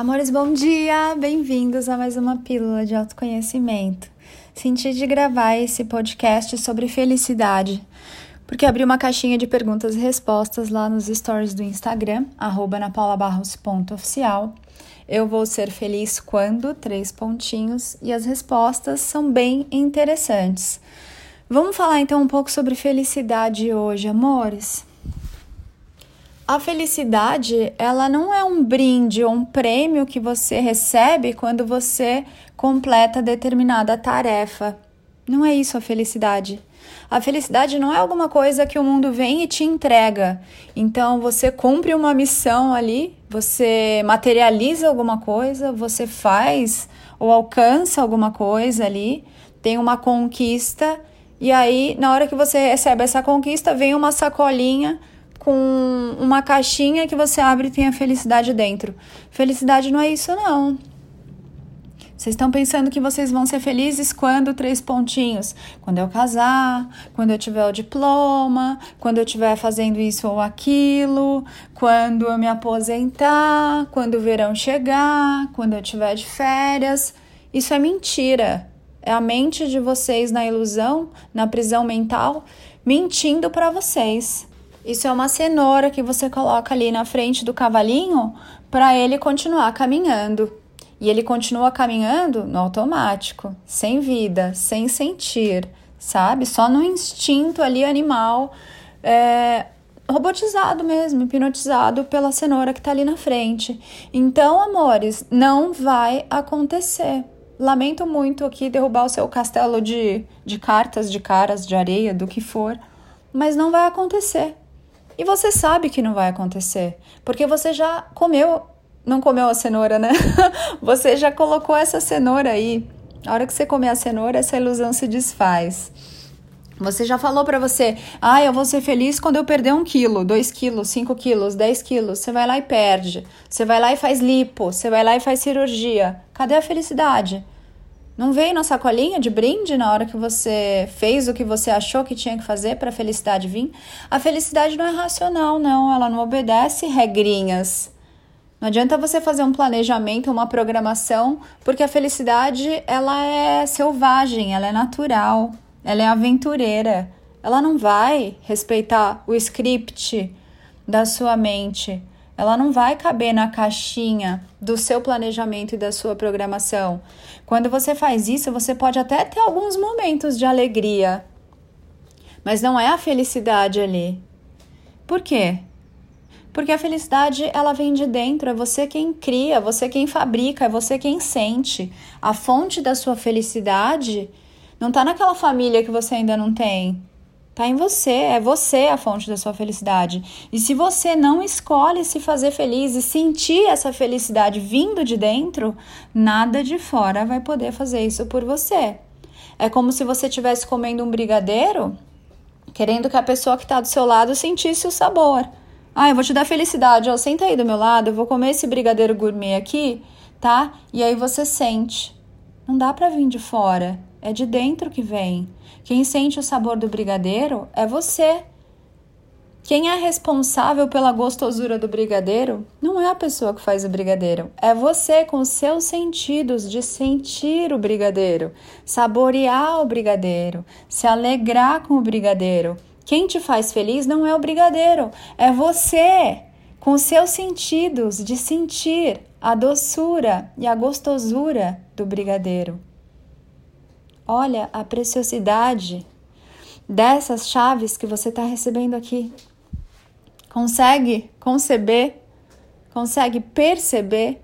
Amores, bom dia! Bem-vindos a mais uma pílula de autoconhecimento. Senti de gravar esse podcast sobre felicidade, porque abri uma caixinha de perguntas e respostas lá nos stories do Instagram, napaulabarros.oficial. Eu vou ser feliz quando? Três pontinhos, e as respostas são bem interessantes. Vamos falar então um pouco sobre felicidade hoje, amores? A felicidade, ela não é um brinde ou um prêmio que você recebe quando você completa determinada tarefa. Não é isso a felicidade. A felicidade não é alguma coisa que o mundo vem e te entrega. Então você cumpre uma missão ali, você materializa alguma coisa, você faz ou alcança alguma coisa ali, tem uma conquista e aí na hora que você recebe essa conquista vem uma sacolinha com uma caixinha que você abre e tem a felicidade dentro. Felicidade não é isso, não. Vocês estão pensando que vocês vão ser felizes quando três pontinhos? Quando eu casar, quando eu tiver o diploma, quando eu estiver fazendo isso ou aquilo, quando eu me aposentar, quando o verão chegar, quando eu tiver de férias. Isso é mentira. É a mente de vocês na ilusão, na prisão mental, mentindo para vocês. Isso é uma cenoura que você coloca ali na frente do cavalinho para ele continuar caminhando. E ele continua caminhando no automático, sem vida, sem sentir, sabe? Só no instinto ali animal, é, robotizado mesmo, hipnotizado pela cenoura que está ali na frente. Então, amores, não vai acontecer. Lamento muito aqui derrubar o seu castelo de, de cartas, de caras, de areia, do que for, mas não vai acontecer. E você sabe que não vai acontecer, porque você já comeu, não comeu a cenoura, né? você já colocou essa cenoura aí. A hora que você comer a cenoura, essa ilusão se desfaz. Você já falou para você, ah, eu vou ser feliz quando eu perder um quilo, dois quilos, cinco quilos, dez quilos. Você vai lá e perde. Você vai lá e faz lipo. Você vai lá e faz cirurgia. Cadê a felicidade? Não veio na sacolinha de brinde na hora que você fez o que você achou que tinha que fazer para a felicidade vir? A felicidade não é racional, não. Ela não obedece regrinhas. Não adianta você fazer um planejamento, uma programação, porque a felicidade ela é selvagem, ela é natural, ela é aventureira. Ela não vai respeitar o script da sua mente ela não vai caber na caixinha do seu planejamento e da sua programação. Quando você faz isso, você pode até ter alguns momentos de alegria, mas não é a felicidade ali. Por quê? Porque a felicidade ela vem de dentro, é você quem cria, você quem fabrica, é você quem sente. A fonte da sua felicidade não está naquela família que você ainda não tem. Tá em você, é você a fonte da sua felicidade. E se você não escolhe se fazer feliz e sentir essa felicidade vindo de dentro, nada de fora vai poder fazer isso por você. É como se você estivesse comendo um brigadeiro, querendo que a pessoa que está do seu lado sentisse o sabor. Ah, eu vou te dar felicidade, ó, senta aí do meu lado, eu vou comer esse brigadeiro gourmet aqui, tá? E aí você sente. Não dá para vir de fora, é de dentro que vem. Quem sente o sabor do brigadeiro é você. Quem é responsável pela gostosura do brigadeiro não é a pessoa que faz o brigadeiro, é você com os seus sentidos de sentir o brigadeiro, saborear o brigadeiro, se alegrar com o brigadeiro. Quem te faz feliz não é o brigadeiro, é você com os seus sentidos de sentir a doçura e a gostosura do brigadeiro. Olha a preciosidade dessas chaves que você está recebendo aqui. Consegue conceber? Consegue perceber?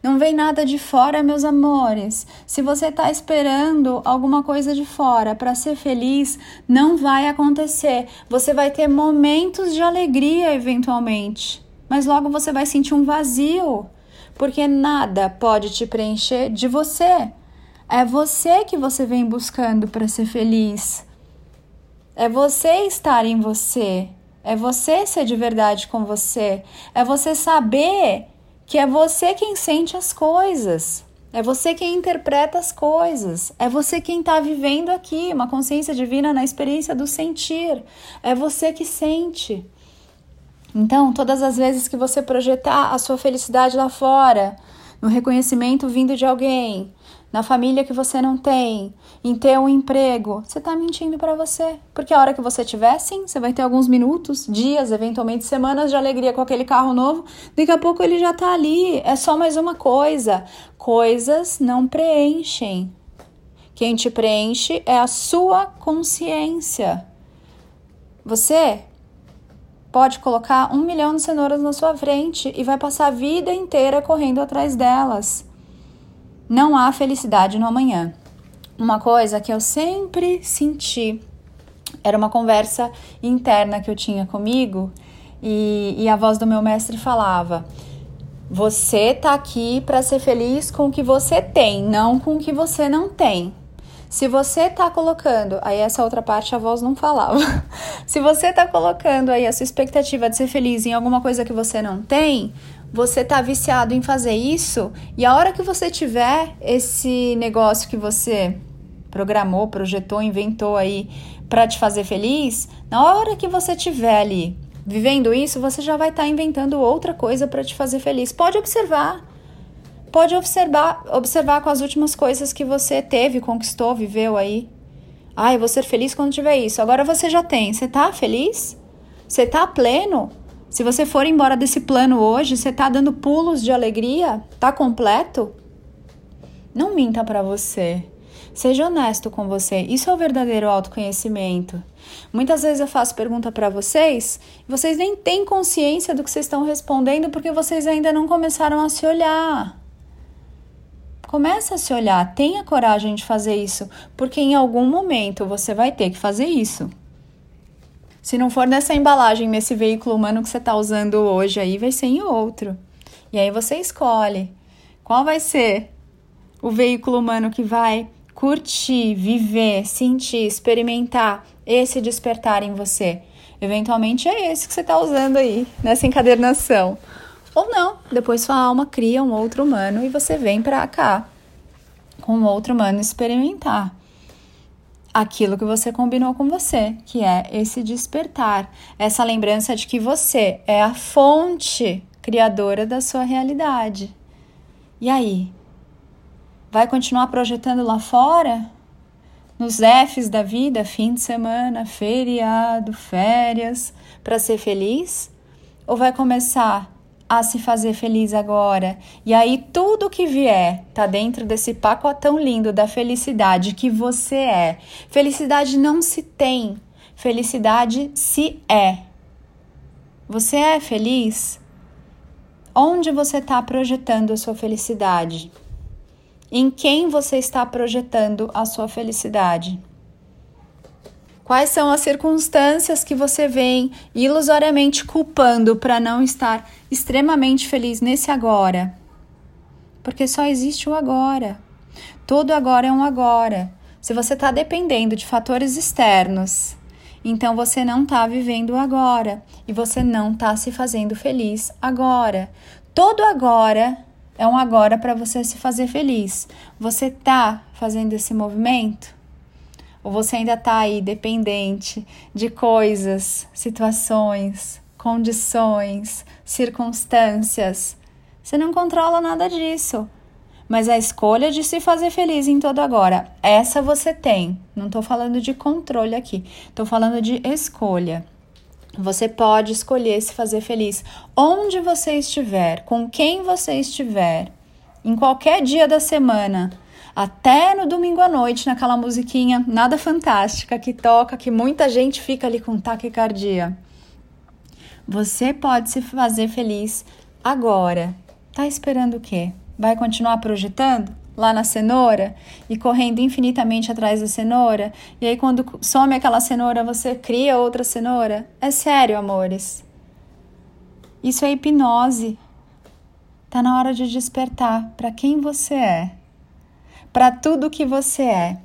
Não vem nada de fora, meus amores. Se você está esperando alguma coisa de fora para ser feliz, não vai acontecer. Você vai ter momentos de alegria eventualmente, mas logo você vai sentir um vazio, porque nada pode te preencher de você. É você que você vem buscando para ser feliz. É você estar em você. É você ser de verdade com você. É você saber que é você quem sente as coisas. É você quem interpreta as coisas. É você quem está vivendo aqui, uma consciência divina na experiência do sentir. É você que sente. Então, todas as vezes que você projetar a sua felicidade lá fora, no reconhecimento vindo de alguém, na família que você não tem, em ter um emprego, você está mentindo para você. Porque a hora que você tiver, sim, você vai ter alguns minutos, dias, eventualmente semanas de alegria com aquele carro novo. Daqui a pouco ele já está ali. É só mais uma coisa. Coisas não preenchem. Quem te preenche é a sua consciência. Você pode colocar um milhão de cenouras na sua frente e vai passar a vida inteira correndo atrás delas. Não há felicidade no amanhã. Uma coisa que eu sempre senti era uma conversa interna que eu tinha comigo e, e a voz do meu mestre falava: Você tá aqui para ser feliz com o que você tem, não com o que você não tem. Se você tá colocando, aí essa outra parte a voz não falava. Se você tá colocando aí a sua expectativa de ser feliz em alguma coisa que você não tem, você tá viciado em fazer isso e a hora que você tiver esse negócio que você programou, projetou, inventou aí para te fazer feliz, na hora que você tiver ali vivendo isso, você já vai estar tá inventando outra coisa para te fazer feliz. Pode observar. Pode observar, observar com as últimas coisas que você teve, conquistou, viveu aí. Ah, eu vou ser feliz quando tiver isso. Agora você já tem. Você tá feliz? Você tá pleno? Se você for embora desse plano hoje, você está dando pulos de alegria? Tá completo? Não minta para você. Seja honesto com você. Isso é o verdadeiro autoconhecimento. Muitas vezes eu faço pergunta para vocês e vocês nem têm consciência do que vocês estão respondendo porque vocês ainda não começaram a se olhar. Começa a se olhar, tenha coragem de fazer isso, porque em algum momento você vai ter que fazer isso. Se não for nessa embalagem, nesse veículo humano que você está usando hoje, aí vai ser em outro. E aí você escolhe qual vai ser o veículo humano que vai curtir, viver, sentir, experimentar esse despertar em você. Eventualmente é esse que você está usando aí nessa encadernação. Ou não, depois sua alma cria um outro humano e você vem para cá com um outro humano experimentar aquilo que você combinou com você, que é esse despertar, essa lembrança de que você é a fonte criadora da sua realidade. E aí? Vai continuar projetando lá fora? Nos Fs da vida, fim de semana, feriado, férias, para ser feliz? Ou vai começar a se fazer feliz agora. E aí tudo que vier tá dentro desse pacotão lindo da felicidade que você é. Felicidade não se tem, felicidade se é. Você é feliz? Onde você está projetando a sua felicidade? Em quem você está projetando a sua felicidade? Quais são as circunstâncias que você vem ilusoriamente culpando para não estar extremamente feliz nesse agora? Porque só existe o agora. Todo agora é um agora. Se você está dependendo de fatores externos, então você não está vivendo o agora e você não está se fazendo feliz agora. Todo agora é um agora para você se fazer feliz. Você está fazendo esse movimento? Ou você ainda está aí dependente de coisas, situações, condições, circunstâncias? Você não controla nada disso. Mas a escolha de se fazer feliz em todo agora, essa você tem. Não estou falando de controle aqui, estou falando de escolha. Você pode escolher se fazer feliz onde você estiver, com quem você estiver, em qualquer dia da semana até no domingo à noite, naquela musiquinha nada fantástica que toca, que muita gente fica ali com taquicardia. Você pode se fazer feliz agora. Tá esperando o quê? Vai continuar projetando lá na cenoura e correndo infinitamente atrás da cenoura? E aí, quando some aquela cenoura, você cria outra cenoura? É sério, amores. Isso é hipnose. Tá na hora de despertar para quem você é para tudo que você é.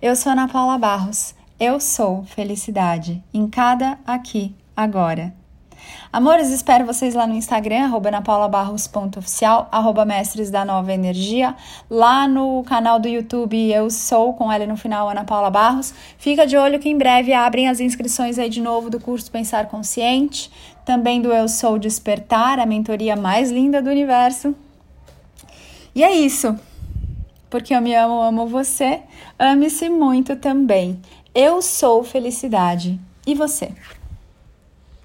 Eu sou Ana Paula Barros. Eu sou felicidade em cada aqui, agora. Amores, espero vocês lá no Instagram, arroba anapaulabarros.oficial, arroba mestres da nova energia. Lá no canal do YouTube eu sou, com ela no final, Ana Paula Barros. Fica de olho que em breve abrem as inscrições aí de novo do curso Pensar Consciente, também do Eu Sou Despertar, a mentoria mais linda do universo. E é isso. Porque eu me amo, amo você. Ame-se muito também. Eu sou felicidade. E você?